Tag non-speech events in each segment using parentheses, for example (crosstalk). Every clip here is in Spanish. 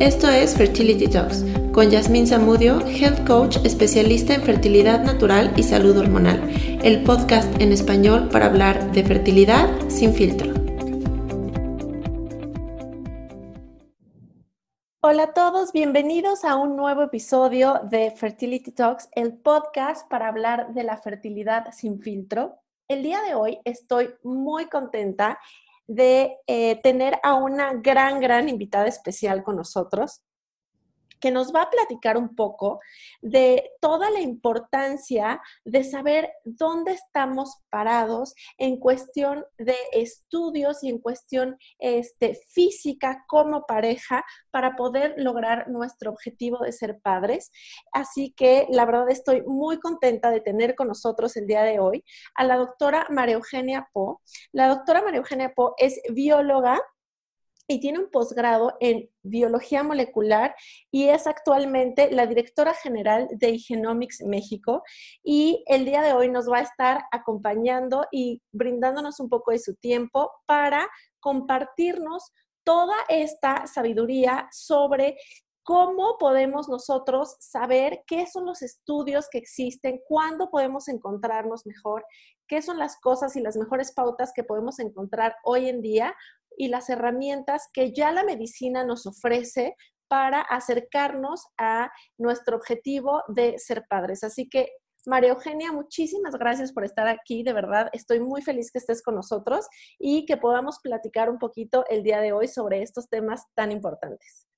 Esto es Fertility Talks con Yasmín Zamudio, Health Coach especialista en fertilidad natural y salud hormonal, el podcast en español para hablar de fertilidad sin filtro. Hola a todos, bienvenidos a un nuevo episodio de Fertility Talks, el podcast para hablar de la fertilidad sin filtro. El día de hoy estoy muy contenta de eh, tener a una gran, gran invitada especial con nosotros que nos va a platicar un poco de toda la importancia de saber dónde estamos parados en cuestión de estudios y en cuestión este, física como pareja para poder lograr nuestro objetivo de ser padres. Así que la verdad estoy muy contenta de tener con nosotros el día de hoy a la doctora María Eugenia Po. La doctora María Eugenia Po es bióloga y tiene un posgrado en biología molecular y es actualmente la directora general de Genomics México. Y el día de hoy nos va a estar acompañando y brindándonos un poco de su tiempo para compartirnos toda esta sabiduría sobre ¿Cómo podemos nosotros saber qué son los estudios que existen? ¿Cuándo podemos encontrarnos mejor? ¿Qué son las cosas y las mejores pautas que podemos encontrar hoy en día y las herramientas que ya la medicina nos ofrece para acercarnos a nuestro objetivo de ser padres. Así que, María Eugenia, muchísimas gracias por estar aquí. De verdad, estoy muy feliz que estés con nosotros y que podamos platicar un poquito el día de hoy sobre estos temas tan importantes.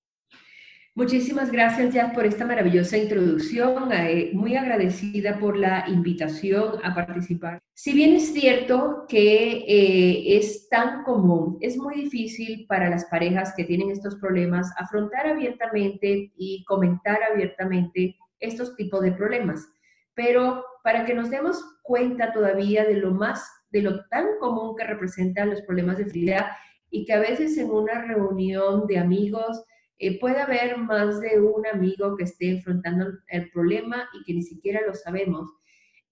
Muchísimas gracias ya por esta maravillosa introducción, eh, muy agradecida por la invitación a participar. Si bien es cierto que eh, es tan común, es muy difícil para las parejas que tienen estos problemas afrontar abiertamente y comentar abiertamente estos tipos de problemas. Pero para que nos demos cuenta todavía de lo más, de lo tan común que representan los problemas de fertilidad y que a veces en una reunión de amigos, eh, puede haber más de un amigo que esté enfrentando el problema y que ni siquiera lo sabemos.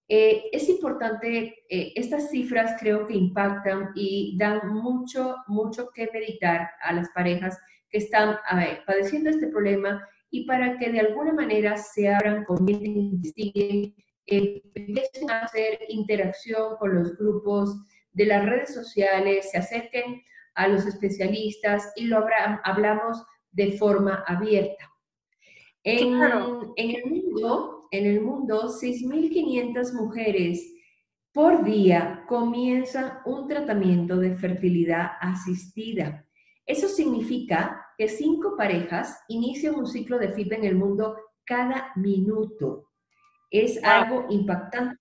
Eh, es importante, eh, estas cifras creo que impactan y dan mucho, mucho que meditar a las parejas que están padeciendo este problema y para que de alguna manera se abran, comiencen, investiguen, empiecen a hacer interacción con los grupos de las redes sociales, se acerquen a los especialistas y lo hablamos de forma abierta. En, en el mundo, en el mundo 6.500 mujeres por día comienzan un tratamiento de fertilidad asistida. Eso significa que cinco parejas inician un ciclo de FIP en el mundo cada minuto. Es algo impactante.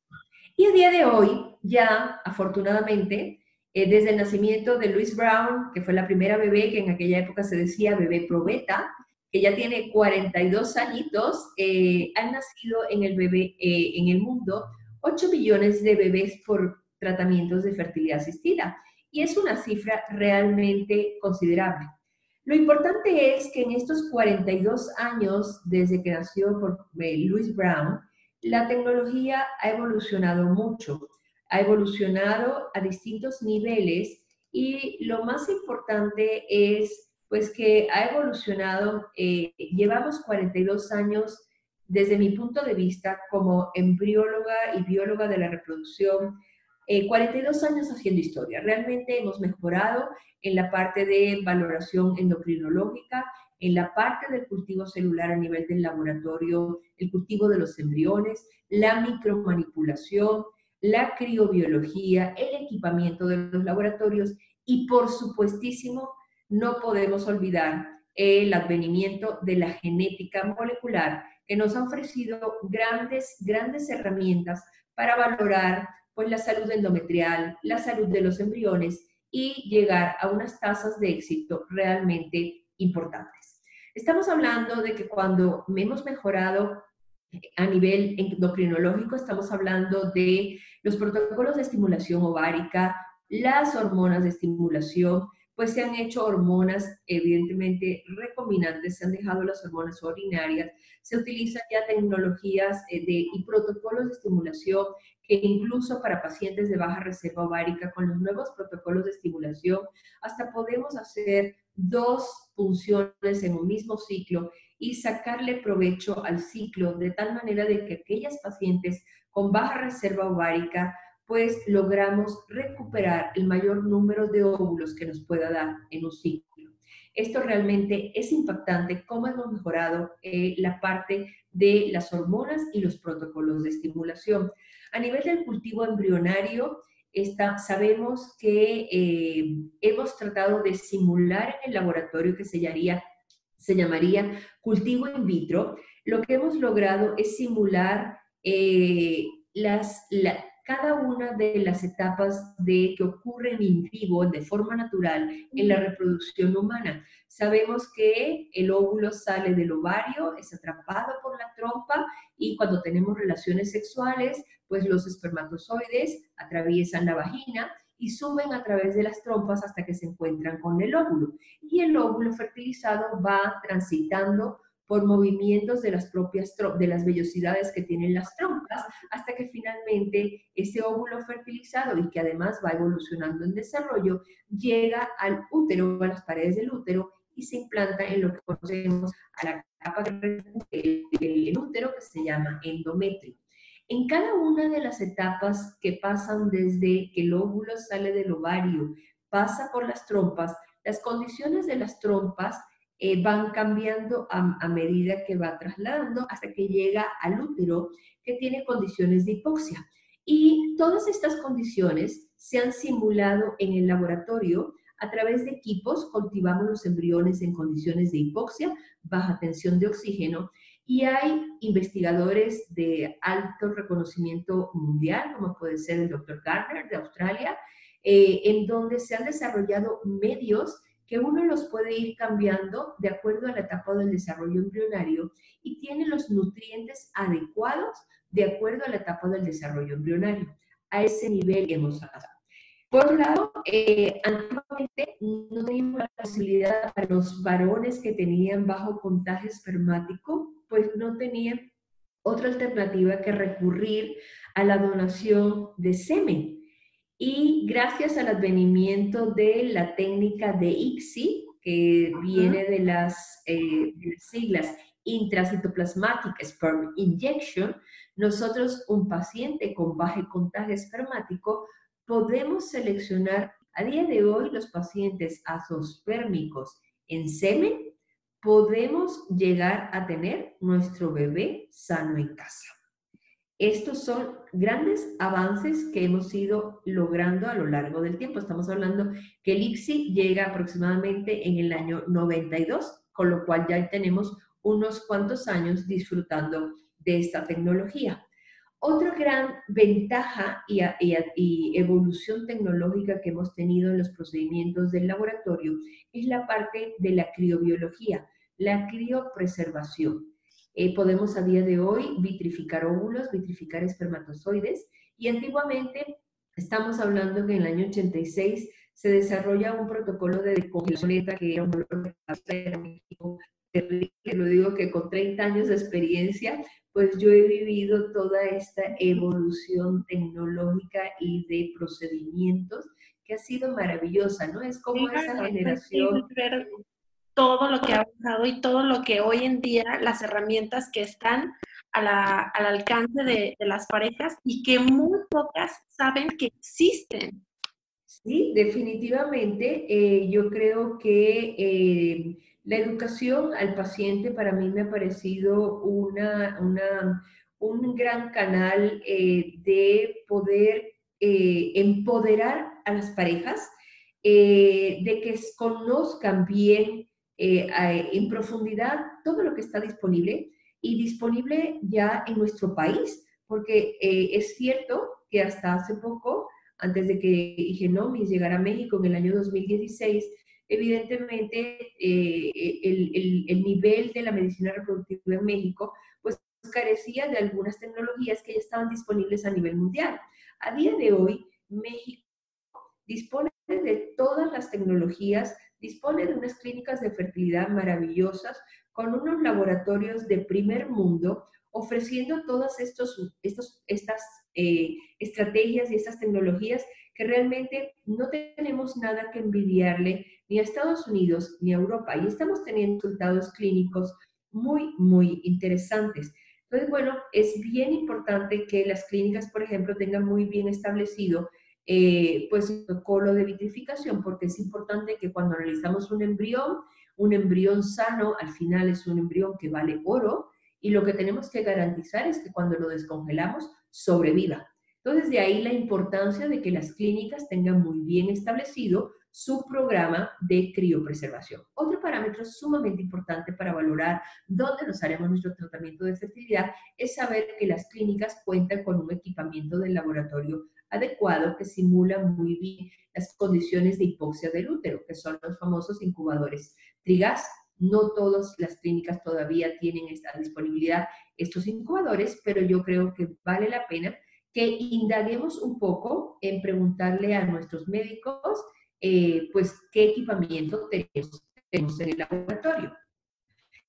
Y a día de hoy, ya afortunadamente, eh, desde el nacimiento de Louise Brown, que fue la primera bebé que en aquella época se decía bebé probeta, que ya tiene 42 añitos, eh, han nacido en el, bebé, eh, en el mundo 8 millones de bebés por tratamientos de fertilidad asistida. Y es una cifra realmente considerable. Lo importante es que en estos 42 años desde que nació por Louise Brown, la tecnología ha evolucionado mucho ha evolucionado a distintos niveles y lo más importante es pues que ha evolucionado, eh, llevamos 42 años desde mi punto de vista como embrióloga y bióloga de la reproducción, 42 eh, años haciendo historia. Realmente hemos mejorado en la parte de valoración endocrinológica, en la parte del cultivo celular a nivel del laboratorio, el cultivo de los embriones, la micromanipulación, la criobiología, el equipamiento de los laboratorios y por supuestísimo no podemos olvidar el advenimiento de la genética molecular que nos ha ofrecido grandes, grandes herramientas para valorar pues, la salud endometrial, la salud de los embriones y llegar a unas tasas de éxito realmente importantes. Estamos hablando de que cuando hemos mejorado a nivel endocrinológico estamos hablando de los protocolos de estimulación ovárica, las hormonas de estimulación, pues se han hecho hormonas evidentemente recombinantes, se han dejado las hormonas urinarias, se utilizan ya tecnologías eh, de, y protocolos de estimulación que incluso para pacientes de baja reserva ovárica, con los nuevos protocolos de estimulación, hasta podemos hacer dos funciones en un mismo ciclo y sacarle provecho al ciclo de tal manera de que aquellas pacientes con baja reserva ovárica pues logramos recuperar el mayor número de óvulos que nos pueda dar en un ciclo. Esto realmente es impactante, cómo hemos mejorado eh, la parte de las hormonas y los protocolos de estimulación. A nivel del cultivo embrionario, está, sabemos que eh, hemos tratado de simular en el laboratorio que se llamaría, se llamaría cultivo in vitro. Lo que hemos logrado es simular eh, las, cada una de las etapas de que ocurren en vivo, de forma natural, en la reproducción humana. Sabemos que el óvulo sale del ovario, es atrapado por la trompa y cuando tenemos relaciones sexuales, pues los espermatozoides atraviesan la vagina y suben a través de las trompas hasta que se encuentran con el óvulo. Y el óvulo fertilizado va transitando por movimientos de las propias de las vellosidades que tienen las trompas, hasta que finalmente ese óvulo fertilizado y que además va evolucionando en desarrollo, llega al útero, a las paredes del útero y se implanta en lo que conocemos a la capa del útero que se llama endometrio. En cada una de las etapas que pasan desde que el óvulo sale del ovario, pasa por las trompas, las condiciones de las trompas eh, van cambiando a, medida que va trasladando hasta que llega al útero que tiene condiciones de hipoxia. Y todas estas condiciones se han simulado en el laboratorio a través de equipos, cultivamos los embriones en condiciones de hipoxia, baja tensión de oxígeno, y hay investigadores de alto reconocimiento mundial, como puede ser el doctor Gardner de Australia, eh, en donde se han desarrollado medios que uno los puede ir cambiando de acuerdo a la etapa del desarrollo embrionario y tiene los nutrientes adecuados de acuerdo a la etapa del desarrollo embrionario. A ese nivel hemos. Por otro lado, eh, antiguamente no teníamos la posibilidad para los varones que tenían bajo contagio espermático, pues no tenían otra alternativa que recurrir a la donación de semen. Y gracias al advenimiento de la técnica de ICSI, que viene de las, eh, siglas intracitoplasmatic sperm injection, nosotros, un paciente con bajo contagio espermático, podemos seleccionar a día de hoy los pacientes azospérmicos en semen, podemos llegar a tener nuestro bebé sano en casa. Estos son grandes avances que hemos ido logrando a lo largo del tiempo. Estamos hablando que el ICSI llega aproximadamente en el año 92, con lo cual ya tenemos unos cuantos años disfrutando de esta tecnología. Otra gran ventaja y, evolución tecnológica que hemos tenido en los procedimientos del laboratorio es la parte de la criobiología, la criopreservación. Eh, podemos a día de hoy vitrificar óvulos, vitrificar espermatozoides y antiguamente estamos hablando que en el año 86 se desarrolla un protocolo de decongelación que era un de lo digo que con 30 años de experiencia, pues yo he vivido toda esta evolución tecnológica y de procedimientos que ha sido maravillosa, ¿no? Es como esa generación todo lo que ha avanzado y todo lo que hoy en día, las herramientas que están al alcance de, las parejas y que muy pocas saben que existen. Sí, definitivamente. Eh, yo creo que eh, la educación al paciente para mí me ha parecido una, un gran canal eh, de poder empoderar a las parejas, de que conozcan bien en profundidad todo lo que está disponible y disponible ya en nuestro país, porque es cierto que hasta hace poco, antes de que Igenomis llegara a México en el año 2016, evidentemente eh, el, el, nivel de la medicina reproductiva en México pues carecía de algunas tecnologías que ya estaban disponibles a nivel mundial. A día de hoy, México dispone de todas las tecnologías dispone de unas clínicas de fertilidad maravillosas con unos laboratorios de primer mundo ofreciendo todas estos, estos, estas eh, estrategias y estas tecnologías que realmente no tenemos nada que envidiarle ni a Estados Unidos ni a Europa y estamos teniendo resultados clínicos muy, muy interesantes. Entonces, bueno, es bien importante que las clínicas, por ejemplo, tengan muy bien establecido eh, pues el protocolo de vitrificación, porque es importante que cuando analizamos un embrión, un embrión sano al final es un embrión que vale oro y lo que tenemos que garantizar es que cuando lo descongelamos sobreviva. Entonces, de ahí la importancia de que las clínicas tengan muy bien establecido su programa de criopreservación. Otro parámetro sumamente importante para valorar dónde nos haremos nuestro tratamiento de fertilidad es saber que las clínicas cuentan con un equipamiento de laboratorio adecuado que simula muy bien las condiciones de hipoxia del útero, que son los famosos incubadores trigas. No todas las clínicas todavía tienen esta disponibilidad, estos incubadores, pero yo creo que vale la pena que indaguemos un poco en preguntarle a nuestros médicos eh, pues qué equipamiento tenemos, en el laboratorio.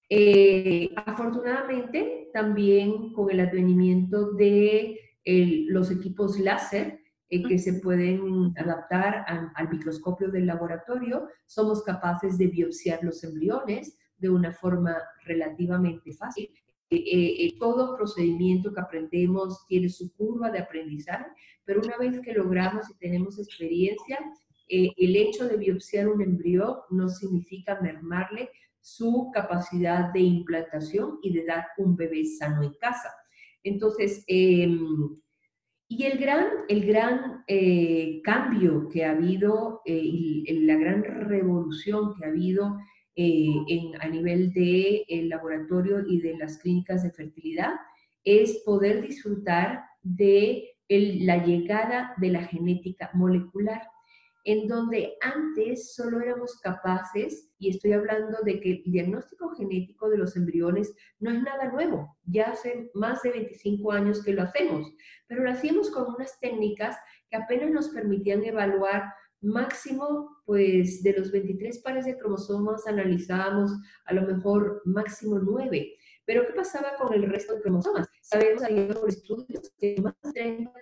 Eh, afortunadamente, también con el advenimiento de los equipos láser eh, que se pueden adaptar al microscopio del laboratorio, somos capaces de biopsiar los embriones de una forma relativamente fácil. Todo procedimiento que aprendemos tiene su curva de aprendizaje, pero una vez que logramos y tenemos experiencia, eh, el hecho de biopsiar un embrión no significa mermarle su capacidad de implantación y de dar un bebé sano en casa. Entonces, em, y el gran, el gran eh, cambio que ha habido, eh, la gran revolución que ha habido en, a nivel del el laboratorio y de las clínicas de fertilidad es poder disfrutar de la llegada de la genética molecular en donde antes solo éramos capaces, y estoy hablando de que el diagnóstico genético de los embriones no es nada nuevo, ya hace más de 25 años que lo hacemos, pero lo hacíamos con unas técnicas que apenas nos permitían evaluar máximo, pues de los 23 pares de cromosomas analizábamos a lo mejor máximo 9. Pero ¿qué pasaba con el resto de cromosomas? Sabemos por estudios que más de 30%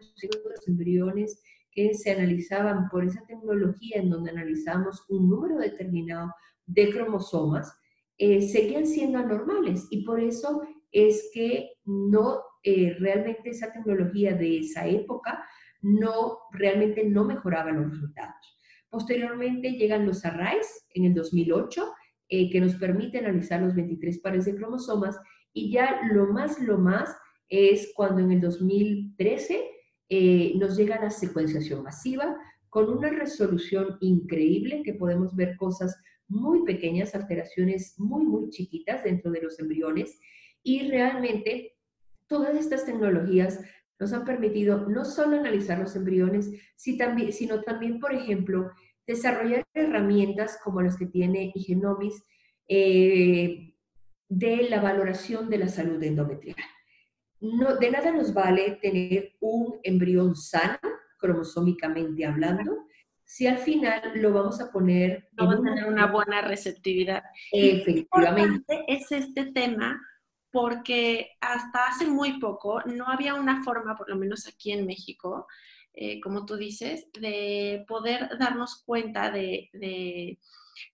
de los embriones que se analizaban por esa tecnología en donde analizamos un número determinado de cromosomas, eh, seguían siendo anormales y por eso es que no, eh, realmente esa tecnología de esa época no, realmente no mejoraba los resultados. Posteriormente llegan los arrays en el 2008, eh, que nos permite analizar los 23 pares de cromosomas y ya lo más, lo más es cuando en el 2013 eh, nos llega la secuenciación masiva con una resolución increíble que podemos ver cosas muy pequeñas, alteraciones muy, muy chiquitas dentro de los embriones y realmente todas estas tecnologías nos han permitido no solo analizar los embriones, sino también, por ejemplo, desarrollar herramientas como las que tiene Igenomis eh, de la valoración de la salud endometrial no, de nada nos vale tener un embrión sano, cromosómicamente hablando, si al final lo vamos a poner... No va a tener una buena receptividad. Efectivamente. Es este tema porque hasta hace muy poco no había una forma, por lo menos aquí en México, eh, como tú dices, de poder darnos cuenta de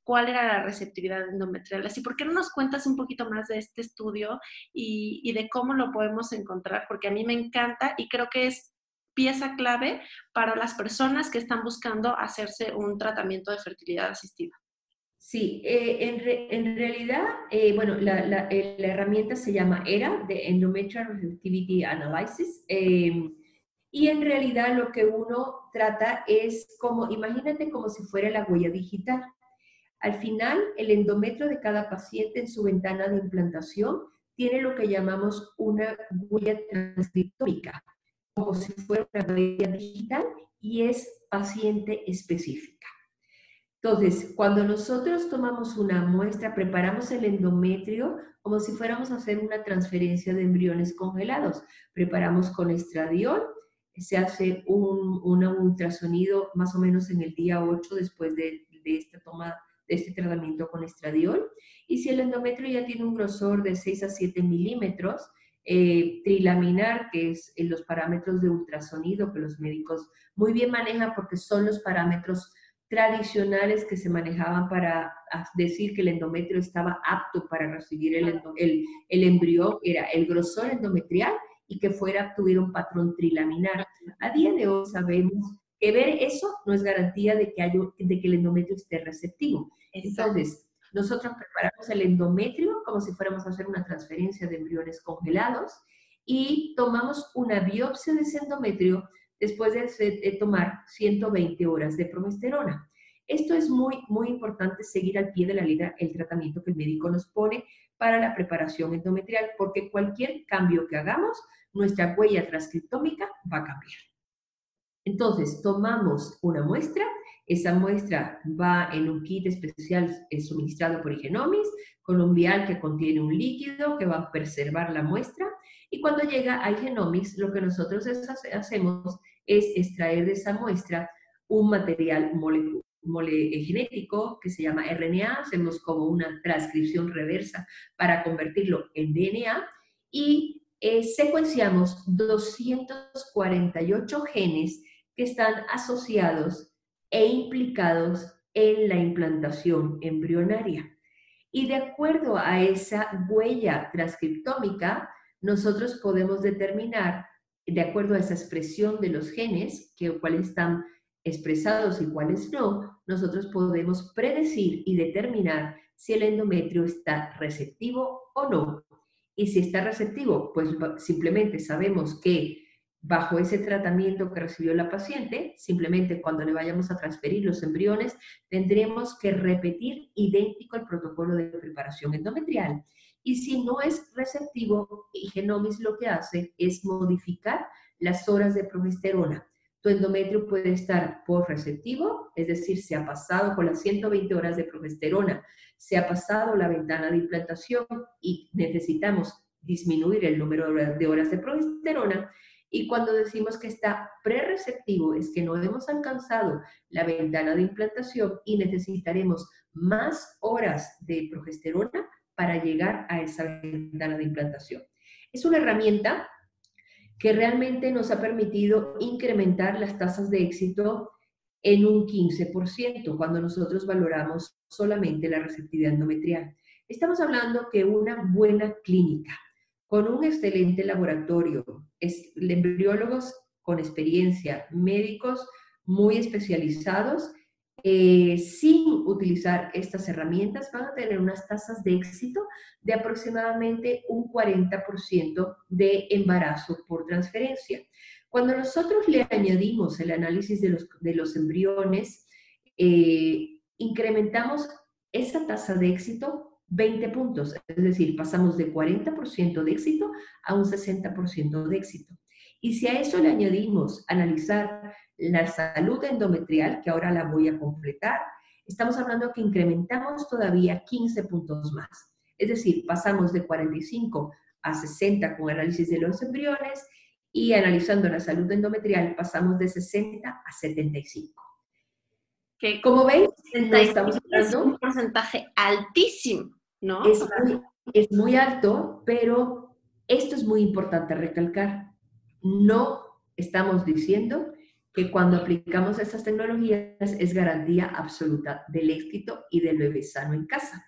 cuál era la receptividad endometrial. Así, ¿por qué no nos cuentas un poquito más de este estudio y, de cómo lo podemos encontrar? Porque a mí me encanta y creo que es pieza clave para las personas que están buscando hacerse un tratamiento de fertilidad asistida. Sí, eh, en, realidad, eh, bueno, la, la, herramienta se llama ERA, de Endometrial Receptivity Analysis, em, y en realidad lo que uno trata es como, imagínate como si fuera la huella digital. Al final, el endometrio de cada paciente en su ventana de implantación tiene lo que llamamos una huella transcriptómica, como si fuera una huella digital y es paciente específica. Entonces, cuando nosotros tomamos una muestra, preparamos el endometrio como si fuéramos a hacer una transferencia de embriones congelados. Preparamos con estradiol, se hace un, ultrasonido más o menos en el día 8 después de, de esta toma de este tratamiento con estradiol. Y si el endometrio ya tiene un grosor de 6 a 7 milímetros, eh, trilaminar, que es en los parámetros de ultrasonido que los médicos muy bien manejan porque son los parámetros tradicionales que se manejaban para decir que el endometrio estaba apto para recibir el, el, el embrión, era el grosor endometrial y que fuera, tuviera un patrón trilaminar. A día de hoy sabemos que ver eso no es garantía de que, haya, de que el endometrio esté receptivo. Entonces, nosotros preparamos el endometrio como si fuéramos a hacer una transferencia de embriones congelados y tomamos una biopsia de ese endometrio después de, tomar 120 horas de progesterona. Esto es muy, muy importante seguir al pie de la letra el tratamiento que el médico nos pone para la preparación endometrial, porque cualquier cambio que hagamos, nuestra huella transcriptómica va a cambiar. Entonces, tomamos una muestra, esa muestra va en un kit especial eh, suministrado por Igenomis, con un que contiene un líquido que va a preservar la muestra, y cuando llega a Igenomis, lo que nosotros hacemos es extraer de esa muestra un material molecular mole genético que se llama RNA, hacemos como una transcripción reversa para convertirlo en DNA y eh, secuenciamos 248 genes que están asociados e implicados en la implantación embrionaria. Y de acuerdo a esa huella transcriptómica, nosotros podemos determinar, de acuerdo a esa expresión de los genes, que cuáles están expresados y cuáles no, nosotros podemos predecir y determinar si el endometrio está receptivo o no. Y si está receptivo, pues simplemente sabemos que bajo ese tratamiento que recibió la paciente, simplemente cuando le vayamos a transferir los embriones, tendremos que repetir idéntico el protocolo de preparación endometrial. Y si no es receptivo, Genomis lo que hace es modificar las horas de progesterona. Tu endometrio puede estar por receptivo, es decir, se ha pasado con las 120 horas de progesterona, se ha pasado la ventana de implantación y necesitamos disminuir el número de horas de progesterona y cuando decimos que está prereceptivo es que no hemos alcanzado la ventana de implantación y necesitaremos más horas de progesterona para llegar a esa ventana de implantación. Es una herramienta que realmente nos ha permitido incrementar las tasas de éxito en un 15% cuando nosotros valoramos solamente la receptividad endometrial. Estamos hablando que una buena clínica con un excelente laboratorio, embriólogos con experiencia, médicos muy especializados, eh, sin utilizar estas herramientas, van a tener unas tasas de éxito de aproximadamente un 40% de embarazo por transferencia. Cuando nosotros le añadimos el análisis de los, de los embriones, eh, incrementamos esa tasa de éxito 20 puntos, es decir, pasamos de 40% de éxito a un 60% de éxito. Y si a eso le añadimos analizar la salud endometrial, que ahora la voy a completar, estamos hablando que incrementamos todavía 15 puntos más. Es decir, pasamos de 45 a 60 con análisis de los embriones y analizando la salud endometrial pasamos de 60 a 75. Que como veis, estamos es un porcentaje altísimo, ¿no? Es muy, es muy alto, pero esto es muy importante recalcar. No estamos diciendo que cuando aplicamos estas tecnologías es garantía absoluta del éxito y del bebé sano en casa.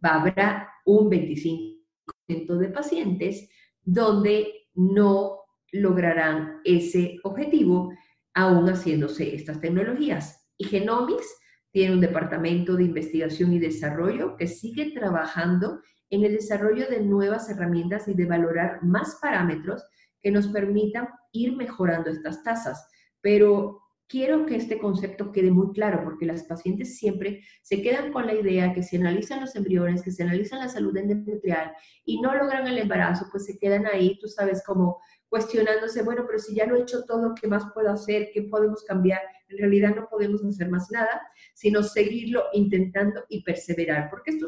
Habrá un 25% de pacientes donde no lograrán ese objetivo aún haciéndose estas tecnologías. Y Genomics tiene un departamento de investigación y desarrollo que sigue trabajando en el desarrollo de nuevas herramientas y de valorar más parámetros que nos permitan ir mejorando estas tasas. Pero quiero que este concepto quede muy claro porque las pacientes siempre se quedan con la idea que si analizan los embriones, que se analizan la salud endometrial y no logran el embarazo, pues se quedan ahí, tú sabes, como cuestionándose, bueno, pero si ya lo he hecho todo, ¿qué más puedo hacer? ¿Qué podemos cambiar? En realidad no podemos hacer más nada, sino seguirlo intentando y perseverar, porque esto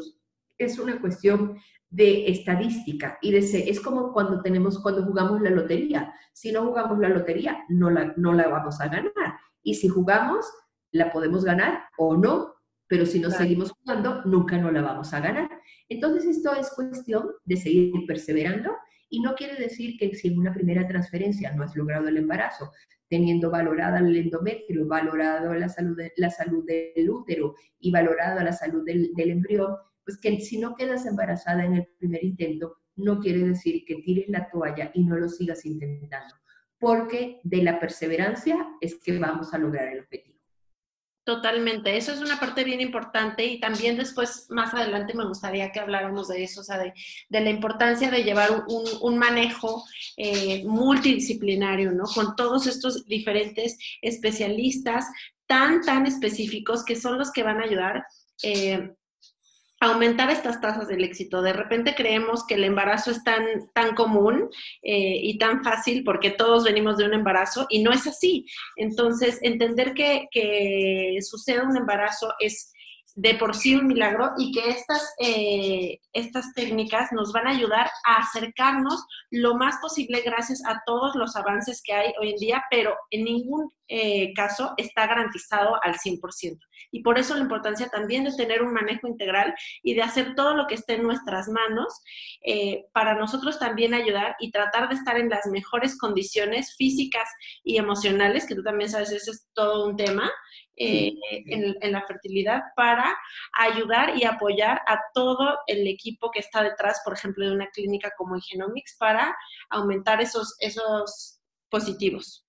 es una cuestión de estadística y de es como cuando tenemos cuando jugamos la lotería. Si no jugamos la lotería, no la, no la vamos a ganar. Y si jugamos, la podemos ganar o no, pero si no seguimos jugando, nunca no la vamos a ganar. Entonces esto es cuestión de seguir perseverando Y no quiere decir que si en una primera transferencia no has logrado el embarazo, teniendo valorada el endometrio, valorado la salud, la salud del útero y valorado la salud del, del embrión, pues que si no quedas embarazada en el primer intento, no quiere decir que tires la toalla y no lo sigas intentando, porque de la perseverancia es que vamos a lograr el objetivo. Totalmente, eso es una parte bien importante y también después, más adelante, me gustaría que habláramos de eso, o sea, de, la importancia de llevar un, manejo eh, multidisciplinario, ¿no? Con todos estos diferentes especialistas tan, tan específicos que son los que van a ayudar eh, aumentar estas tasas del éxito. De repente creemos que el embarazo es tan, tan común eh, y tan fácil porque todos venimos de un embarazo y no es así. Entonces, entender que, que suceda un embarazo es de por sí un milagro y que estas, eh, estas técnicas nos van a ayudar a acercarnos lo más posible gracias a todos los avances que hay hoy en día, pero en ningún eh, caso está garantizado al 100%. Y por eso la importancia también de tener un manejo integral y de hacer todo lo que esté en nuestras manos eh, para nosotros también ayudar y tratar de estar en las mejores condiciones físicas y emocionales, que tú también sabes, eso es todo un tema, eh, en, la fertilidad para ayudar y apoyar a todo el equipo que está detrás, por ejemplo, de una clínica como Genomics para aumentar esos, esos positivos.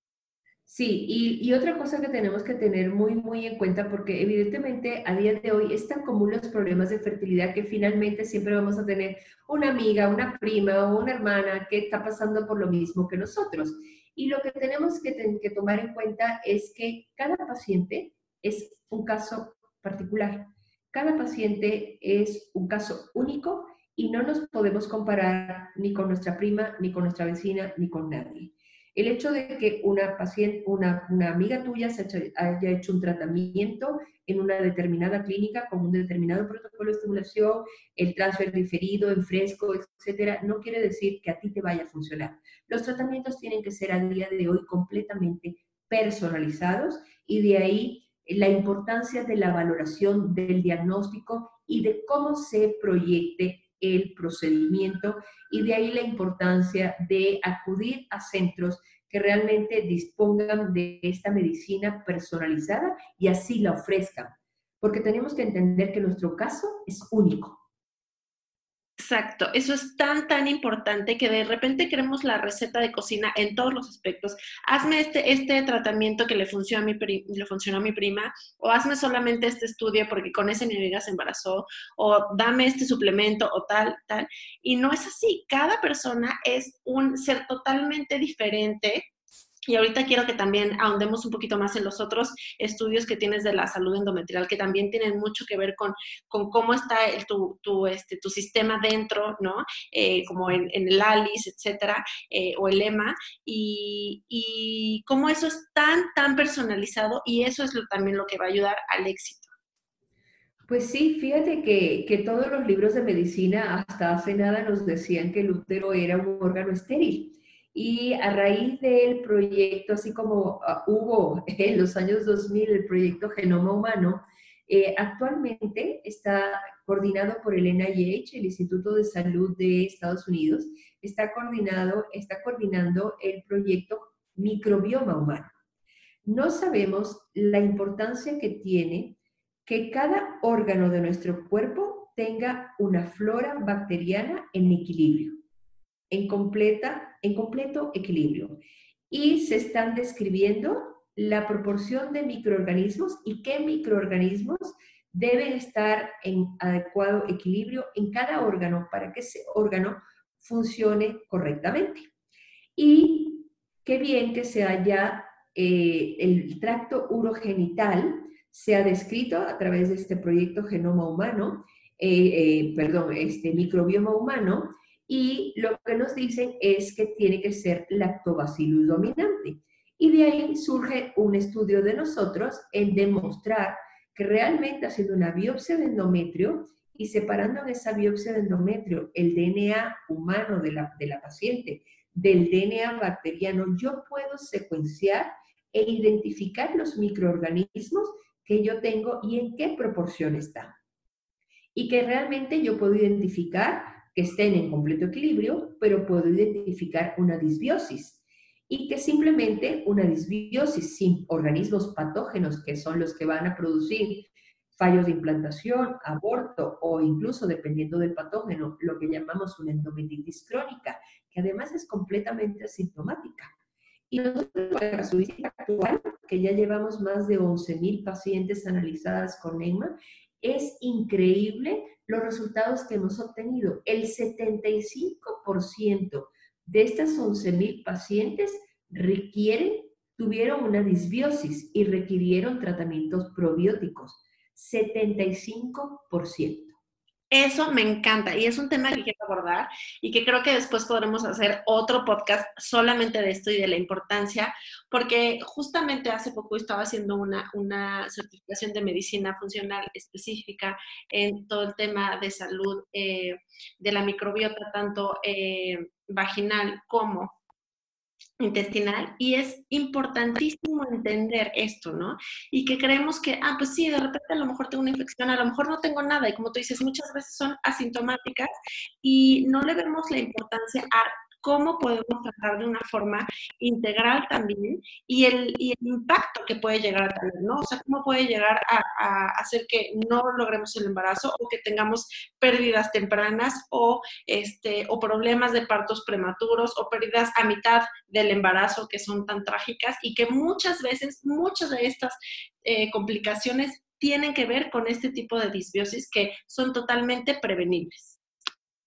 Sí, y, y, otra cosa que tenemos que tener muy, muy en cuenta, porque evidentemente a día de hoy es tan común los problemas de fertilidad que finalmente siempre vamos a tener una amiga, una prima o una hermana que está pasando por lo mismo que nosotros. Y lo que tenemos que, que tomar en cuenta es que cada paciente es un caso particular. Cada paciente es un caso único y no nos podemos comparar ni con nuestra prima, ni con nuestra vecina, ni con nadie. El hecho de que una paciente, una, amiga tuya se haya hecho un tratamiento en una determinada clínica con un determinado protocolo de estimulación, el transfer diferido, en fresco, etcétera, no quiere decir que a ti te vaya a funcionar. Los tratamientos tienen que ser a día de hoy completamente personalizados y de ahí la importancia de la valoración del diagnóstico y de cómo se proyecte el procedimiento y de ahí la importancia de acudir a centros que realmente dispongan de esta medicina personalizada y así la ofrezcan. Porque tenemos que entender que nuestro caso es único. Exacto, eso es tan, tan importante que de repente queremos la receta de cocina en todos los aspectos. Hazme este, este tratamiento que le funcionó, a mi le funcionó a mi prima, o hazme solamente este estudio porque con ese mi amiga se embarazó, o dame este suplemento, o tal, tal. Y no es así, cada persona es un ser totalmente diferente y ahorita quiero que también ahondemos un poquito más en los otros estudios que tienes de la salud endometrial, que también tienen mucho que ver con, con cómo está tu, tu, este, tu sistema dentro, ¿no? Eh, como en, el ALICE, etcétera, eh, o el EMA, y, y, cómo eso es tan, tan personalizado y eso es lo, también lo que va a ayudar al éxito. Pues sí, fíjate que, que todos los libros de medicina hasta hace nada nos decían que el útero era un órgano estéril y a raíz del proyecto, así como ah, hubo (laughs) en los años 2000 el proyecto Genoma Humano, eh, actualmente está coordinado por el NIH, el Instituto de Salud de Estados Unidos, está, coordinado, está coordinando el proyecto Microbioma Humano. No sabemos la importancia que tiene que cada órgano de nuestro cuerpo tenga una flora bacteriana en equilibrio en, completa, en completo equilibrio. Y se están describiendo la proporción de microorganismos y qué microorganismos deben estar en adecuado equilibrio en cada órgano para que ese órgano funcione correctamente. Y qué bien que se haya eh, el tracto urogenital se ha descrito a través de este proyecto Genoma Humano, eh, eh, perdón, este microbioma humano, y lo que nos dicen es que tiene que ser lactobacillus dominante. Y de ahí surge un estudio de nosotros en demostrar que realmente haciendo una biopsia de endometrio y separando en esa biopsia de endometrio el DNA humano de la, de la paciente del DNA bacteriano, yo puedo secuenciar e identificar los microorganismos que yo tengo y en qué proporción están. Y que realmente yo puedo identificar que estén en completo equilibrio, pero puedo identificar una disbiosis y que simplemente una disbiosis sin organismos patógenos que son los que van a producir fallos de implantación, aborto o incluso dependiendo del patógeno, lo que llamamos una endometritis crónica, que además es completamente asintomática. Y nosotros, la casuística actual, que ya llevamos más de 11.000 pacientes analizadas con EMA, es increíble los resultados que hemos obtenido. El 75% de estas 11.000 pacientes requieren, tuvieron una disbiosis y requirieron tratamientos probióticos. 75%. Eso me encanta y es un tema que quiero abordar y que creo que después podremos hacer otro podcast solamente de esto y de la importancia, porque justamente hace poco estaba haciendo una, una certificación de medicina funcional específica en todo el tema de salud eh, de la microbiota, tanto eh, vaginal como intestinal y es importantísimo entender esto, ¿no? Y que creemos que, ah, pues sí, de repente a lo mejor tengo una infección, a lo mejor no tengo nada y como tú dices, muchas veces son asintomáticas y no le vemos la importancia a cómo podemos tratar de una forma integral también y el, impacto que puede llegar a tener, ¿no? O sea, cómo puede llegar a, a, hacer que no logremos el embarazo o que tengamos pérdidas tempranas o, este, o problemas de partos prematuros o pérdidas a mitad del embarazo que son tan trágicas y que muchas veces, muchas de estas eh, complicaciones tienen que ver con este tipo de disbiosis que son totalmente prevenibles.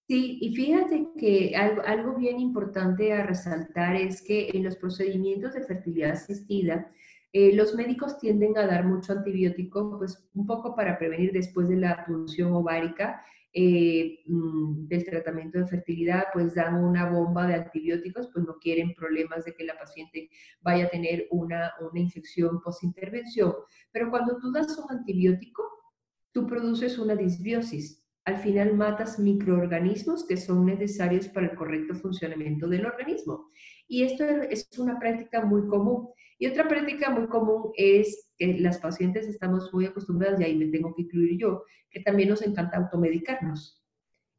Sí, y fíjate que algo, bien importante a resaltar es que en los procedimientos de fertilidad asistida, eh, los médicos tienden a dar mucho antibiótico, pues un poco para prevenir después de la punción ovárica eh, mm, del tratamiento de fertilidad, pues dan una bomba de antibióticos, pues no quieren problemas de que la paciente vaya a tener una, una infección post-intervención. Pero cuando tú das un antibiótico, tú produces una disbiosis, al final matas microorganismos que son necesarios para el correcto funcionamiento del organismo. Y esto es una práctica muy común. Y otra práctica muy común es que las pacientes estamos muy acostumbradas, y ahí me tengo que incluir yo, que también nos encanta automedicarnos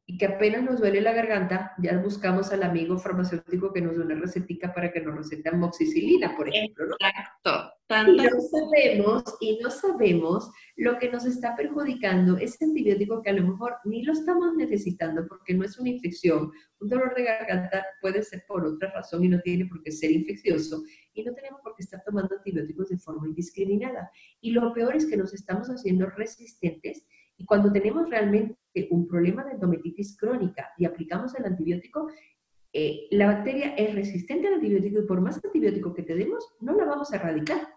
y que apenas nos duele la garganta, ya buscamos al amigo farmacéutico que nos dé una recetica para que nos receta moxicilina, por ejemplo. ¿no? Exacto. Y no sabemos, y no sabemos lo que nos está perjudicando ese antibiótico que a lo mejor ni lo estamos necesitando porque no es una infección. Un dolor de garganta puede ser por otra razón y no tiene por qué ser infeccioso. Y no tenemos por qué estar tomando antibióticos de forma indiscriminada. Y lo peor es que nos estamos haciendo resistentes y cuando tenemos realmente un problema de endometritis crónica y aplicamos el antibiótico, eh, la bacteria es resistente al antibiótico y por más antibiótico que te demos, no la vamos a erradicar.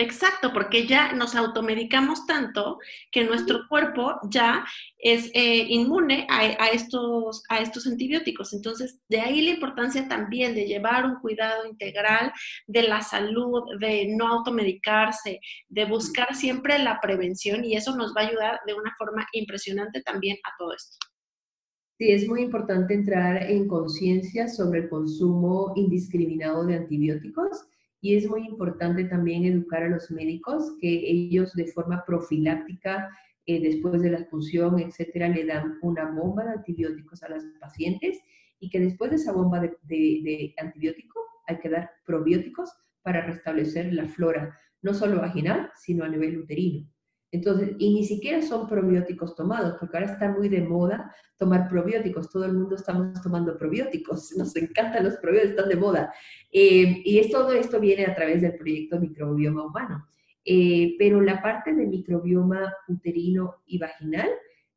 Exacto, porque ya nos automedicamos tanto que nuestro cuerpo ya es eh, inmune a, estos, a estos antibióticos. Entonces, de ahí la importancia también de llevar un cuidado integral de la salud, de no automedicarse, de buscar siempre la prevención y eso nos va a ayudar de una forma impresionante también a todo esto. Sí, es muy importante entrar en conciencia sobre el consumo indiscriminado de antibióticos y es muy importante también educar a los médicos que ellos de forma profiláctica, eh, después de la expulsión, etcétera, le dan una bomba de antibióticos a las pacientes y que después de esa bomba de, de antibiótico hay que dar probióticos para restablecer la flora, no solo vaginal, sino a nivel uterino. Entonces, y ni siquiera son probióticos tomados, porque ahora está muy de moda tomar probióticos. Todo el mundo estamos tomando probióticos. (laughs) Nos encantan los probióticos, están de moda. Eh, y es, todo esto viene a través del proyecto Microbioma Humano. Eh, pero la parte de microbioma uterino y vaginal,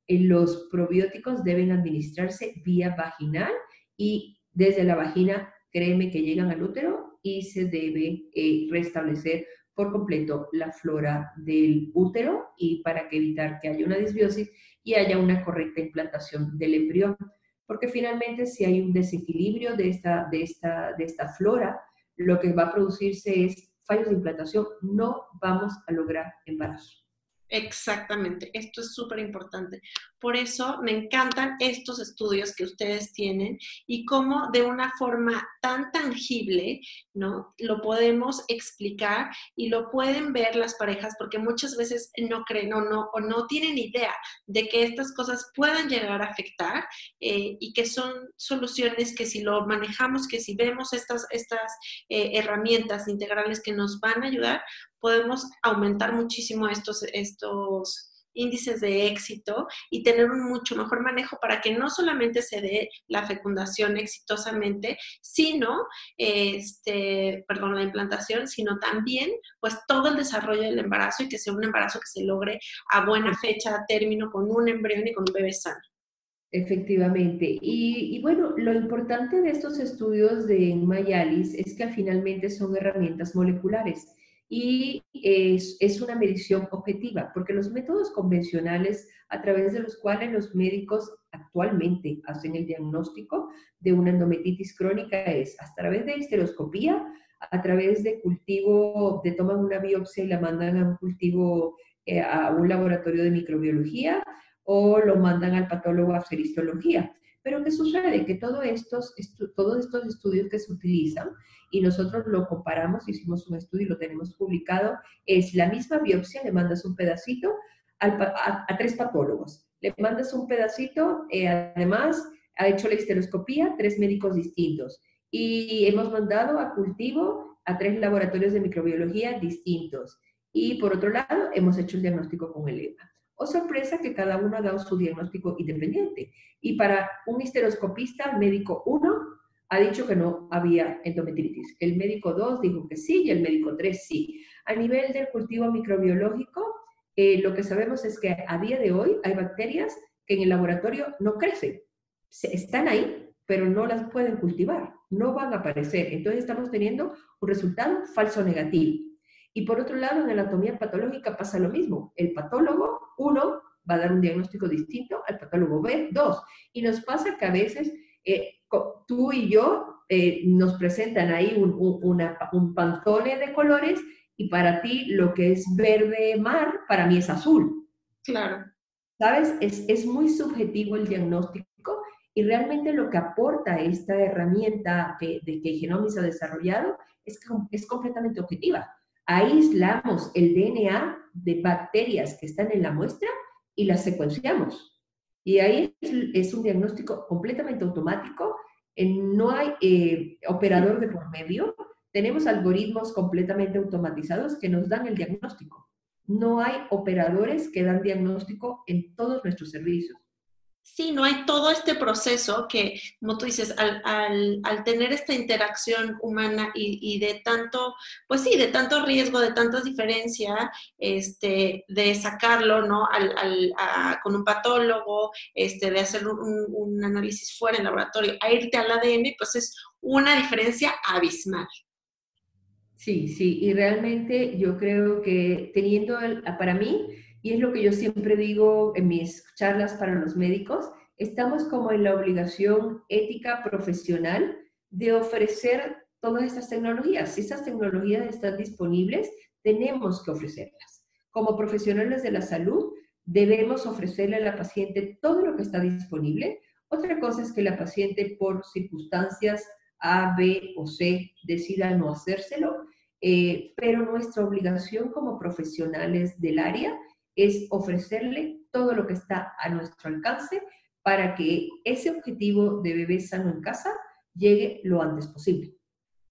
eh, los probióticos deben administrarse vía vaginal y desde la vagina, créeme que llegan al útero y se debe restablecer por completo la flora del útero y para que evitar que haya una disbiosis y haya una correcta implantación del embrión. Porque finalmente si hay un desequilibrio de esta, de esta, de esta flora, lo que va a producirse es fallos de implantación, no vamos a lograr embarazo. Exactamente, esto es súper importante. Por eso me encantan estos estudios que ustedes tienen y cómo de una forma tan tangible, ¿no? Lo podemos explicar y lo pueden ver las parejas porque muchas veces no creen o no, o no tienen idea de que estas cosas puedan llegar a afectar eh, y que son soluciones que si lo manejamos, que si vemos estas, estas eh, herramientas integrales que nos van a ayudar, podemos aumentar muchísimo estos, estos índices de éxito y tener un mucho mejor manejo para que no solamente se dé la fecundación exitosamente, sino, este, perdón, la implantación, sino también pues todo el desarrollo del embarazo y que sea un embarazo que se logre a buena fecha, a término, con un embrión y con un bebé sano. Efectivamente. Y, y, bueno, lo importante de estos estudios de Mayalis es que finalmente son herramientas moleculares y es, una medición objetiva, porque los métodos convencionales a través de los cuales los médicos actualmente hacen el diagnóstico de una endometritis crónica es a través de histeroscopía, a través de cultivo, de toman una biopsia y la mandan a un cultivo, eh, a un laboratorio de microbiología o lo mandan al patólogo a hacer histología. Pero ¿qué sucede? Que todo estos, todos estos estudios que se utilizan, y nosotros lo comparamos, hicimos un estudio y lo tenemos publicado, es la misma biopsia, le mandas un pedacito a, tres patólogos. Le mandas un pedacito, eh, además ha hecho la histeroscopía, tres médicos distintos. Y hemos mandado a cultivo a tres laboratorios de microbiología distintos. Y por otro lado, hemos hecho el diagnóstico con el EMA. O sorpresa que cada uno ha dado su diagnóstico independiente. Y para un histeroscopista, médico 1 ha dicho que no había endometritis. El médico 2 dijo que sí y el médico 3 sí. A nivel del cultivo microbiológico, eh, lo que sabemos es que a día de hoy hay bacterias que en el laboratorio no crecen. Están ahí, pero no las pueden cultivar, no van a aparecer. Entonces estamos teniendo un resultado falso negativo. Y por otro lado, en anatomía patológica pasa lo mismo. El patólogo, uno, va a dar un diagnóstico distinto al patólogo B, dos. Y nos pasa que a veces eh, tú y yo eh, nos presentan ahí un, un, pantone de colores y para ti lo que es verde mar, para mí es azul. Claro. ¿Sabes? Es, es muy subjetivo el diagnóstico y realmente lo que aporta esta herramienta que, de que Genomics ha desarrollado es, es completamente objetiva aislamos el DNA de bacterias que están en la muestra y las secuenciamos. Y ahí es, un diagnóstico completamente automático, no hay eh, operador de por medio, tenemos algoritmos completamente automatizados que nos dan el diagnóstico. No hay operadores que dan diagnóstico en todos nuestros servicios. Sí, no hay todo este proceso que, como tú dices, al, tener esta interacción humana y, de tanto, pues sí, de tanto riesgo, de tanta diferencia, este, de sacarlo, ¿no? Al, con un patólogo, este, de hacer un, un análisis fuera en laboratorio, a irte al ADN, pues es una diferencia abismal. Sí, sí, y realmente yo creo que teniendo, para mí, y es lo que yo siempre digo en mis charlas para los médicos, estamos como en la obligación ética profesional de ofrecer todas estas tecnologías. Si estas tecnologías están disponibles, tenemos que ofrecerlas. Como profesionales de la salud, debemos ofrecerle a la paciente todo lo que está disponible. Otra cosa es que la paciente por circunstancias A, B o C decida no hacérselo, eh, pero nuestra obligación como profesionales del área es ofrecerle todo lo que está a nuestro alcance para que ese objetivo de bebé sano en casa llegue lo antes posible.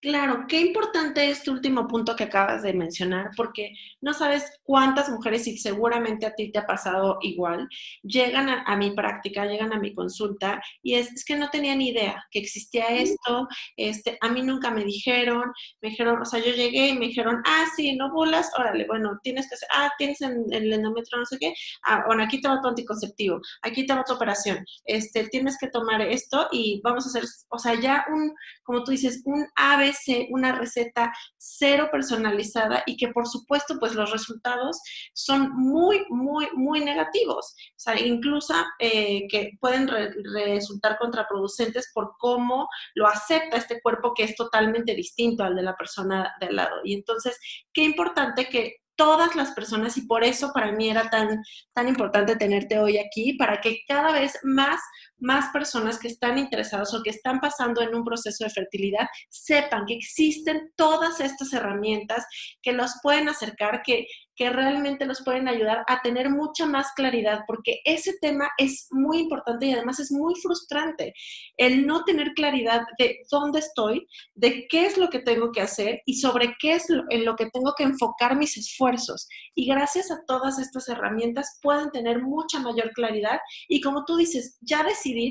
Claro, qué importante este último punto que acabas de mencionar, porque no sabes cuántas mujeres, y seguramente a ti te ha pasado igual, llegan a, mi práctica, llegan a mi consulta, y es, que no tenían ni idea que existía esto, este, a mí nunca me dijeron, me dijeron, o sea, yo llegué y me dijeron, ah, sí, no bulas, órale, bueno, tienes que hacer, ah, tienes en, el endometrio no sé qué, ah, bueno, aquí te va tu anticonceptivo, aquí te va tu operación, este, tienes que tomar esto y vamos a hacer, o sea, ya un, como tú dices, un ave una receta cero personalizada y que por supuesto pues los resultados son muy, muy, muy negativos. O sea, incluso eh, que pueden resultar contraproducentes por cómo lo acepta este cuerpo que es totalmente distinto al de la persona de al lado. Y entonces, qué importante que todas las personas y por eso para mí era tan, tan importante tenerte hoy aquí, para que cada vez más, más personas que están interesadas o que están pasando en un proceso de fertilidad sepan que existen todas estas herramientas que los pueden acercar, que, que realmente los pueden ayudar a tener mucha más claridad, porque ese tema es muy importante y además es muy frustrante. El no tener claridad de dónde estoy, de qué es lo que tengo que hacer y sobre qué es lo, en lo que tengo que enfocar mis esfuerzos. Y gracias a todas estas herramientas pueden tener mucha mayor claridad y como tú dices, ya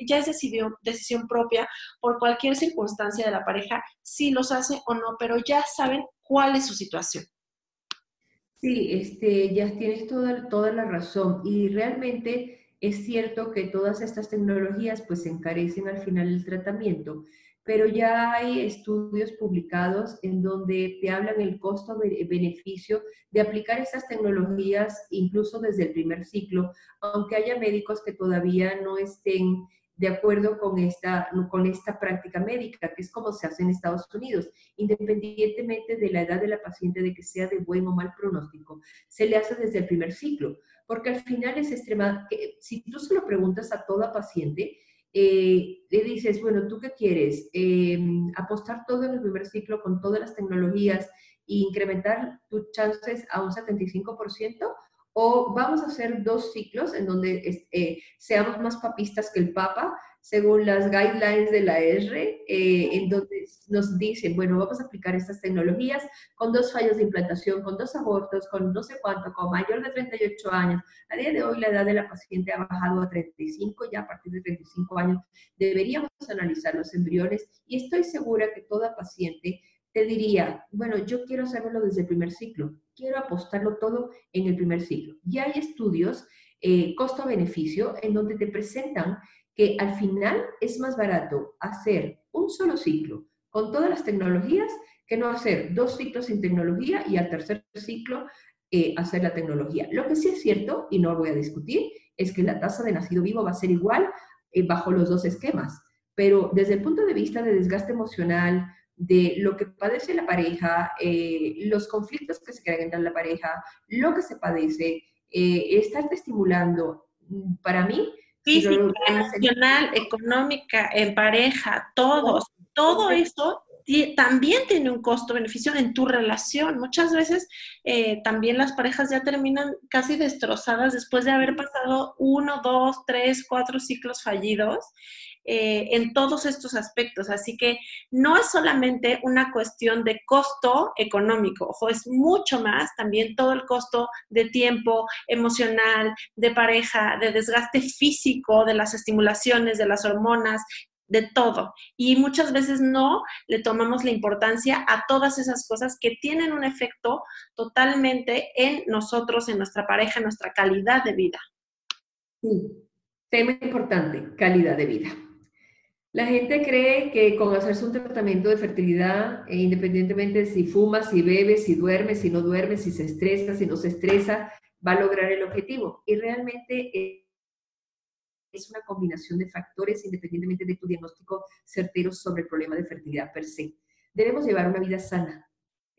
ya es decisión, decisión propia por cualquier circunstancia de la pareja, si los hace o no, pero ya saben cuál es su situación. Sí, este, ya tienes toda, toda la razón y realmente es cierto que todas estas tecnologías pues encarecen al final el tratamiento, pero ya hay estudios publicados en donde te hablan el costo-beneficio de aplicar estas tecnologías incluso desde el primer ciclo, aunque haya médicos que todavía no estén de acuerdo con esta, con esta práctica médica, que es como se hace en Estados Unidos, independientemente de la edad de la paciente, de que sea de buen o mal pronóstico, se le hace desde el primer ciclo, porque al final es extrema, si tú se lo preguntas a toda paciente, eh, le dices, bueno, ¿tú qué quieres? Em, ¿Apostar todo en el primer ciclo con todas las tecnologías e incrementar tus chances a un 75%? o vamos a hacer dos ciclos en donde eh, seamos más papistas que el Papa, según las guidelines de la R, eh, en donde nos dicen, bueno, vamos a aplicar estas tecnologías con dos fallos de implantación, con dos abortos, con no sé cuánto, con mayor de 38 años. A día de hoy la edad de la paciente ha bajado a 35, ya a partir de 35 años deberíamos analizar los embriones y estoy segura que toda paciente te diría, bueno, yo quiero hacerlo desde el primer ciclo, quiero apostarlo todo en el primer ciclo. Ya hay estudios eh, costo-beneficio en donde te presentan que al final es más barato hacer un solo ciclo con todas las tecnologías que no hacer dos ciclos sin tecnología y al tercer ciclo eh, hacer la tecnología. Lo que sí es cierto, y no voy a discutir, es que la tasa de nacido vivo va a ser igual eh, bajo los dos esquemas. Pero desde el punto de vista de desgaste emocional, de lo que padece la pareja, eh, los conflictos que se crean entre la pareja, lo que se padece, eh, estarte estimulando, mm, para mí... Física, emocional, económica, en pareja, todos, todo eso también tiene un costo-beneficio en tu relación. Muchas veces eh, también las parejas ya terminan casi destrozadas después de haber pasado uno, dos, tres, cuatro ciclos fallidos eh, en todos estos aspectos. Así que no es solamente una cuestión de costo económico, ojo, es mucho más también todo el costo de tiempo emocional, de pareja, de desgaste físico, de las estimulaciones, de las hormonas, de todo. Y muchas veces no le tomamos la importancia a todas esas cosas que tienen un efecto totalmente en nosotros, en nuestra pareja, en nuestra calidad de vida. Sí, tema importante, calidad de vida. La gente cree que con hacerse un tratamiento de fertilidad, e independientemente de si fuma, si bebe, si duerme, si no duerme, si se estresa, si no se estresa, va a lograr el objetivo. Y realmente es una combinación de factores independientemente de tu diagnóstico certero sobre el problema de fertilidad per se. Debemos llevar una vida sana.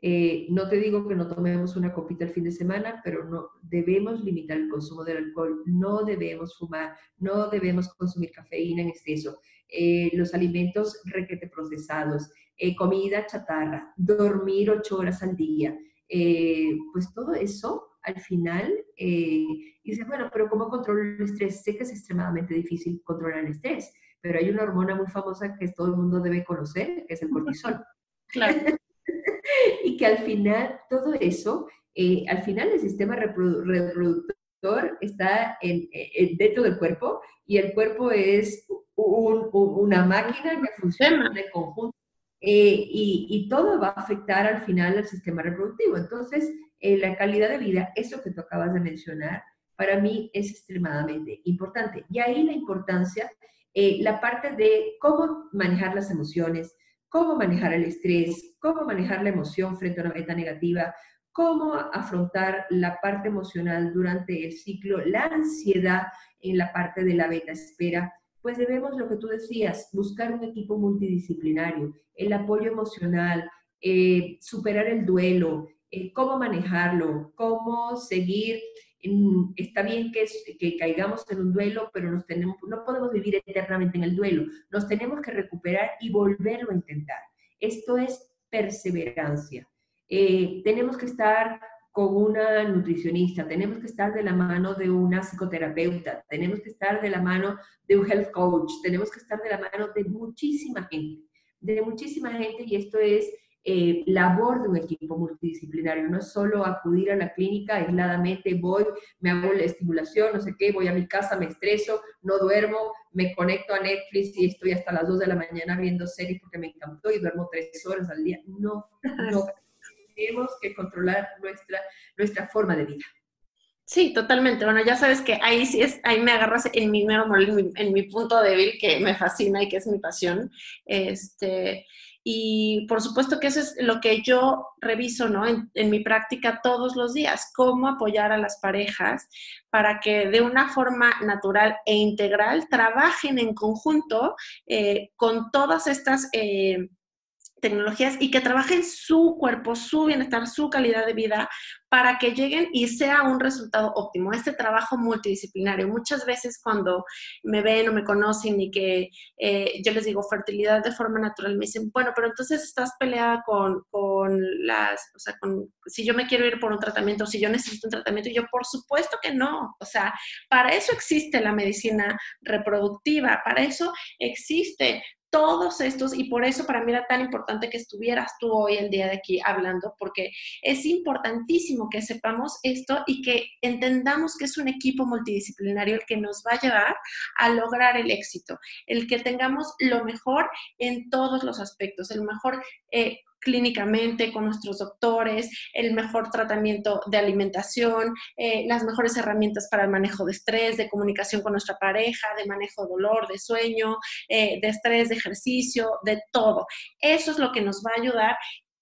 Eh, no te digo que no tomemos una copita el fin de semana, pero no debemos limitar el consumo del alcohol, no debemos fumar, no debemos consumir cafeína en exceso. Eh, los alimentos requete procesados, eh, comida chatarra, dormir ocho horas al día, eh, pues todo eso al final, y dice, bueno, pero ¿cómo controlo el estrés? Sé que es extremadamente difícil controlar el estrés, pero hay una hormona muy famosa que todo el mundo debe conocer, que es el cortisol. Claro. (laughs) y que al final, todo eso, al final el sistema reproductor está en, dentro del cuerpo y el cuerpo es una máquina que funciona en conjunto eh, y, todo va a afectar al final al sistema reproductivo. Entonces, eh, la calidad de vida, eso que tú acabas de mencionar, para mí es extremadamente importante. Y ahí la importancia, eh, la parte de cómo manejar las emociones, cómo manejar el estrés, cómo manejar la emoción frente a una beta negativa, cómo afrontar la parte emocional durante el ciclo, la ansiedad en la parte de la beta espera pues debemos, lo que tú decías, buscar un equipo multidisciplinario, el apoyo emocional, eh, superar el duelo, eh, cómo manejarlo, cómo seguir. está bien que, que caigamos en un duelo, pero nos tenemos, no podemos vivir eternamente en el duelo. Nos tenemos que recuperar y volverlo a intentar. Esto es perseverancia. Eh, tenemos que estar con una nutricionista, tenemos que estar de la mano de una psicoterapeuta, tenemos que estar de la mano de un health coach, tenemos que estar de la mano de muchísima gente, de muchísima gente y esto es eh, labor de un equipo multidisciplinario, no es solo acudir a la clínica aisladamente, voy, me hago la estimulación, no sé qué, voy a mi casa, me estreso, no duermo, me conecto a Netflix y estoy hasta las 2 de la mañana viendo series porque me encantó y duermo 3 horas al día. No, (laughs) no, tenemos que controlar nuestra, nuestra forma de vida. Sí, totalmente. Bueno, ya sabes que ahí sí es, ahí me agarras en mi en en mi punto débil que me fascina y que es mi pasión. Este, y por supuesto que eso es lo que yo reviso ¿no? en, mi práctica todos los días, cómo apoyar a las parejas para que de una forma natural e integral trabajen en conjunto eh, con todas estas... Eh, tecnologías y que trabajen su cuerpo, su bienestar, su calidad de vida para que lleguen y sea un resultado óptimo. Este trabajo multidisciplinario. Muchas veces cuando me ven o me conocen y que eh, yo les digo fertilidad de forma natural, me dicen, bueno, pero entonces estás peleada con, con las, o sea, con, si yo me quiero ir por un tratamiento, si yo necesito un tratamiento, y yo por supuesto que no. O sea, para eso existe la medicina reproductiva, para eso existe todos estos, y por eso para mí era tan importante que estuvieras tú hoy el día de aquí hablando, porque es importantísimo que sepamos esto y que entendamos que es un equipo multidisciplinario el que nos va a llevar a lograr el éxito, el que tengamos lo mejor en todos los aspectos, el mejor eh, clínicamente con nuestros doctores, el mejor tratamiento de alimentación, eh, las mejores herramientas para el manejo de estrés, de comunicación con nuestra pareja, de manejo de dolor, de sueño, eh, de estrés, de ejercicio, de todo. Eso es lo que nos va a ayudar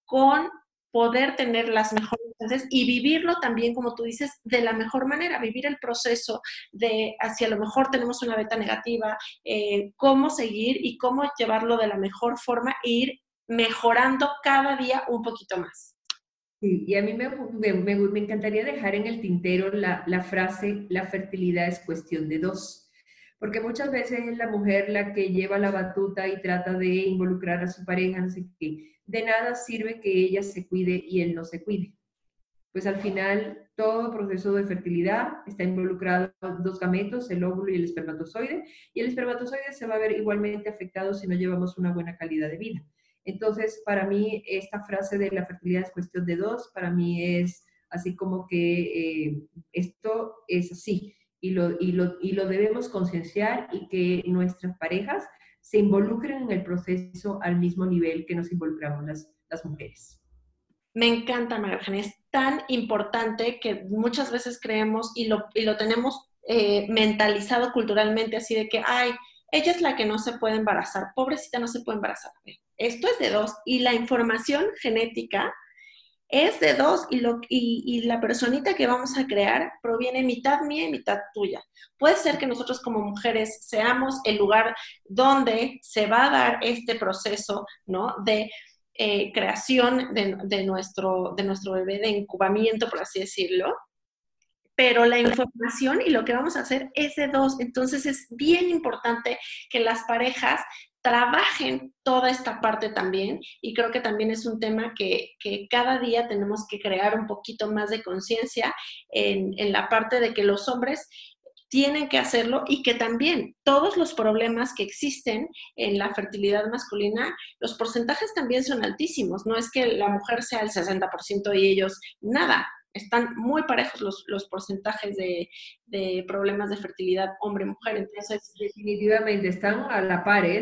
con poder tener las mejores y vivirlo también, como tú dices, de la mejor manera, vivir el proceso de hacia lo mejor tenemos una beta negativa, eh, cómo seguir y cómo llevarlo de la mejor forma e ir mejorando cada día un poquito más. Y a mí me, me, encantaría dejar en el tintero la, la, frase, la fertilidad es cuestión de dos, porque muchas veces es la mujer la que lleva la batuta y trata de involucrar a su pareja, no sé qué. De nada sirve que ella se cuide y él no se cuide. Pues al final todo proceso de fertilidad está involucrado dos gametos, el óvulo y el espermatozoide, y el espermatozoide se va a ver igualmente afectado si no llevamos una buena calidad de vida. Entonces, para mí, esta frase de la fertilidad es cuestión de dos, para mí es así como que eh, esto es así y lo, y lo, y lo debemos concienciar y que nuestras parejas se involucren en el proceso al mismo nivel que nos involucramos las, las mujeres. Me encanta, María es tan importante que muchas veces creemos y lo, y lo tenemos eh, mentalizado culturalmente así de que, ay, ella es la que no se puede embarazar, pobrecita no se puede embarazar. Esto es de dos y la información genética es de dos y, lo, y, la personita que vamos a crear proviene mitad mía y mitad tuya. Puede ser que nosotros como mujeres seamos el lugar donde se va a dar este proceso ¿no? de eh, creación de, de, nuestro, de nuestro bebé, de incubamiento, por así decirlo, pero la información y lo que vamos a hacer es de dos. Entonces es bien importante que las parejas trabajen toda esta parte también y creo que también es un tema que, cada día tenemos que crear un poquito más de conciencia en, en la parte de que los hombres tienen que hacerlo y que también todos los problemas que existen en la fertilidad masculina, los porcentajes también son altísimos. No es que la mujer sea el 60% y ellos nada están muy parejos los, los porcentajes de, de, problemas de fertilidad hombre-mujer. Entonces, definitivamente están a la par, ¿eh?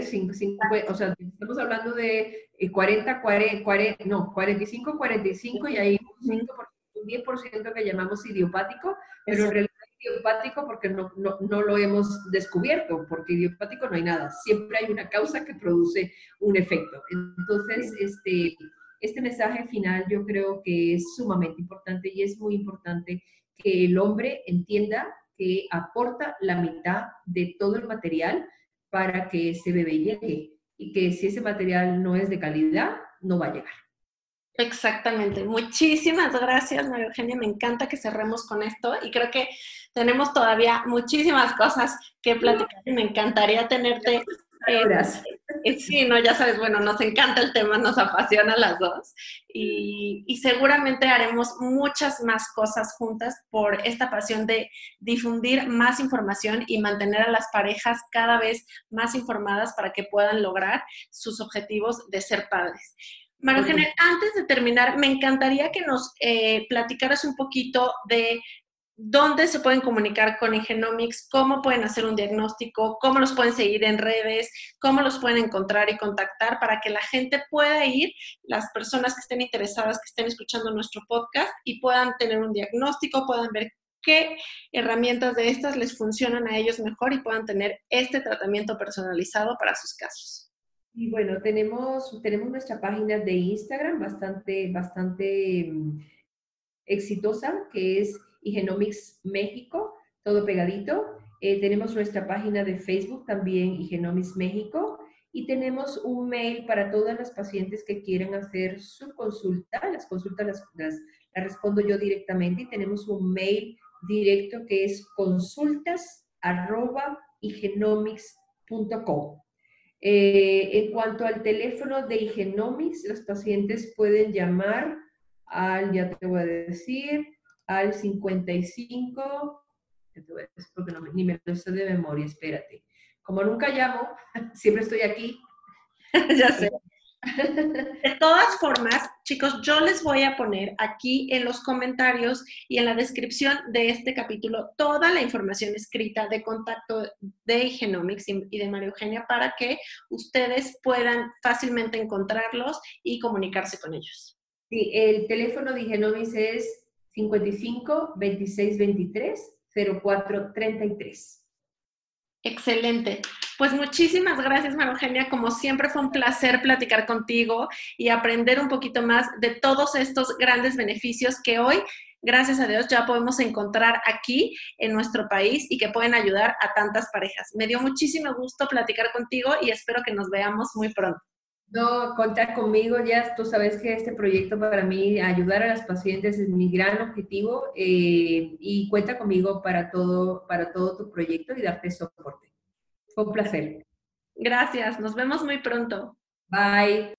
o sea, estamos hablando de 40, 40, 40 no, 45, 45 y hay un, 10% que llamamos idiopático, pero en realidad idiopático porque no, no, no, lo hemos descubierto, porque idiopático no hay nada, siempre hay una causa que produce un efecto. Entonces, este este mensaje final yo creo que es sumamente importante y es muy importante que el hombre entienda que aporta la mitad de todo el material para que ese bebé llegue y que si ese material no es de calidad, no va a llegar. Exactamente. Muchísimas gracias, María Eugenia. Me encanta que cerremos con esto y creo que tenemos todavía muchísimas cosas que platicar y me encantaría tenerte. Eh, sí, no, ya sabes, bueno, nos encanta el tema, nos apasiona las dos y, y, seguramente haremos muchas más cosas juntas por esta pasión de difundir más información y mantener a las parejas cada vez más informadas para que puedan lograr sus objetivos de ser padres. María Eugenia, antes de terminar, me encantaría que nos eh, platicaras un poquito de dónde se pueden comunicar con Ingenomics, cómo pueden hacer un diagnóstico, cómo los pueden seguir en redes, cómo los pueden encontrar y contactar para que la gente pueda ir, las personas que estén interesadas, que estén escuchando nuestro podcast y puedan tener un diagnóstico, puedan ver qué herramientas de estas les funcionan a ellos mejor y puedan tener este tratamiento personalizado para sus casos. Y bueno, tenemos, tenemos nuestra página de Instagram bastante, bastante mm, exitosa, que es Igenomics México, todo pegadito. Eh, tenemos nuestra página de Facebook también, Igenomics México. Y tenemos un mail para todas las pacientes que quieran hacer su consulta. Las consultas las, las, las respondo yo directamente y tenemos un mail directo que es consultas arroba eh, en cuanto al teléfono de Igenomics, los pacientes pueden llamar al, ya te voy a decir, al 55, ya te voy a decir porque no, ni me lo sé de memoria, espérate. Como nunca llamo, (laughs) siempre estoy aquí. (laughs) ya sé. (laughs) De todas formas, chicos, yo les voy a poner aquí en los comentarios y en la descripción de este capítulo toda la información escrita de contacto de Genomics y de María Eugenia para que ustedes puedan fácilmente encontrarlos y comunicarse con ellos. Sí, el teléfono de Genomics es 55 26 23 04 33. Excelente. Pues muchísimas gracias, María. Como siempre fue un placer platicar contigo y aprender un poquito más de todos estos grandes beneficios que hoy, gracias a Dios, ya podemos encontrar aquí en nuestro país y que pueden ayudar a tantas parejas. Me dio muchísimo gusto platicar contigo y espero que nos veamos muy pronto. No, contar conmigo, ya tú sabes que este proyecto para mí, ayudar a las pacientes es mi gran objetivo eh, y cuenta conmigo para todo, para todo tu proyecto y darte soporte. Fue un placer. Gracias, nos vemos muy pronto. Bye.